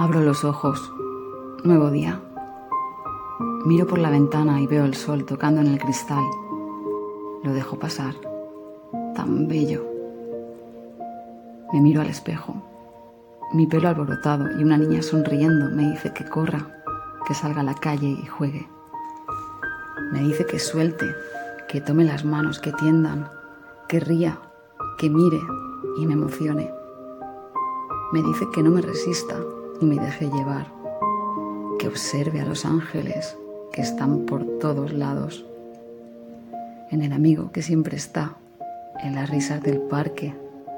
Abro los ojos. Nuevo día. Miro por la ventana y veo el sol tocando en el cristal. Lo dejo pasar. Tan bello. Me miro al espejo. Mi pelo alborotado y una niña sonriendo me dice que corra, que salga a la calle y juegue. Me dice que suelte, que tome las manos, que tiendan, que ría, que mire y me emocione. Me dice que no me resista y me deje llevar, que observe a los ángeles que están por todos lados, en el amigo que siempre está, en las risas del parque,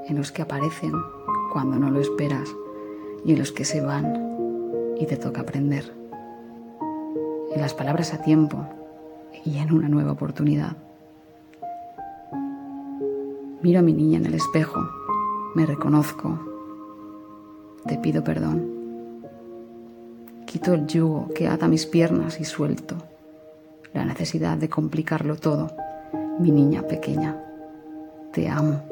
en los que aparecen cuando no lo esperas y en los que se van y te toca aprender, en las palabras a tiempo y en una nueva oportunidad. Miro a mi niña en el espejo, me reconozco, te pido perdón. Quito el yugo que ata mis piernas y suelto la necesidad de complicarlo todo. Mi niña pequeña, te amo.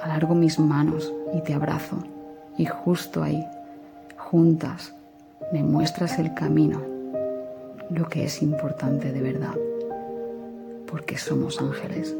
Alargo mis manos y te abrazo y justo ahí, juntas, me muestras el camino, lo que es importante de verdad, porque somos ángeles.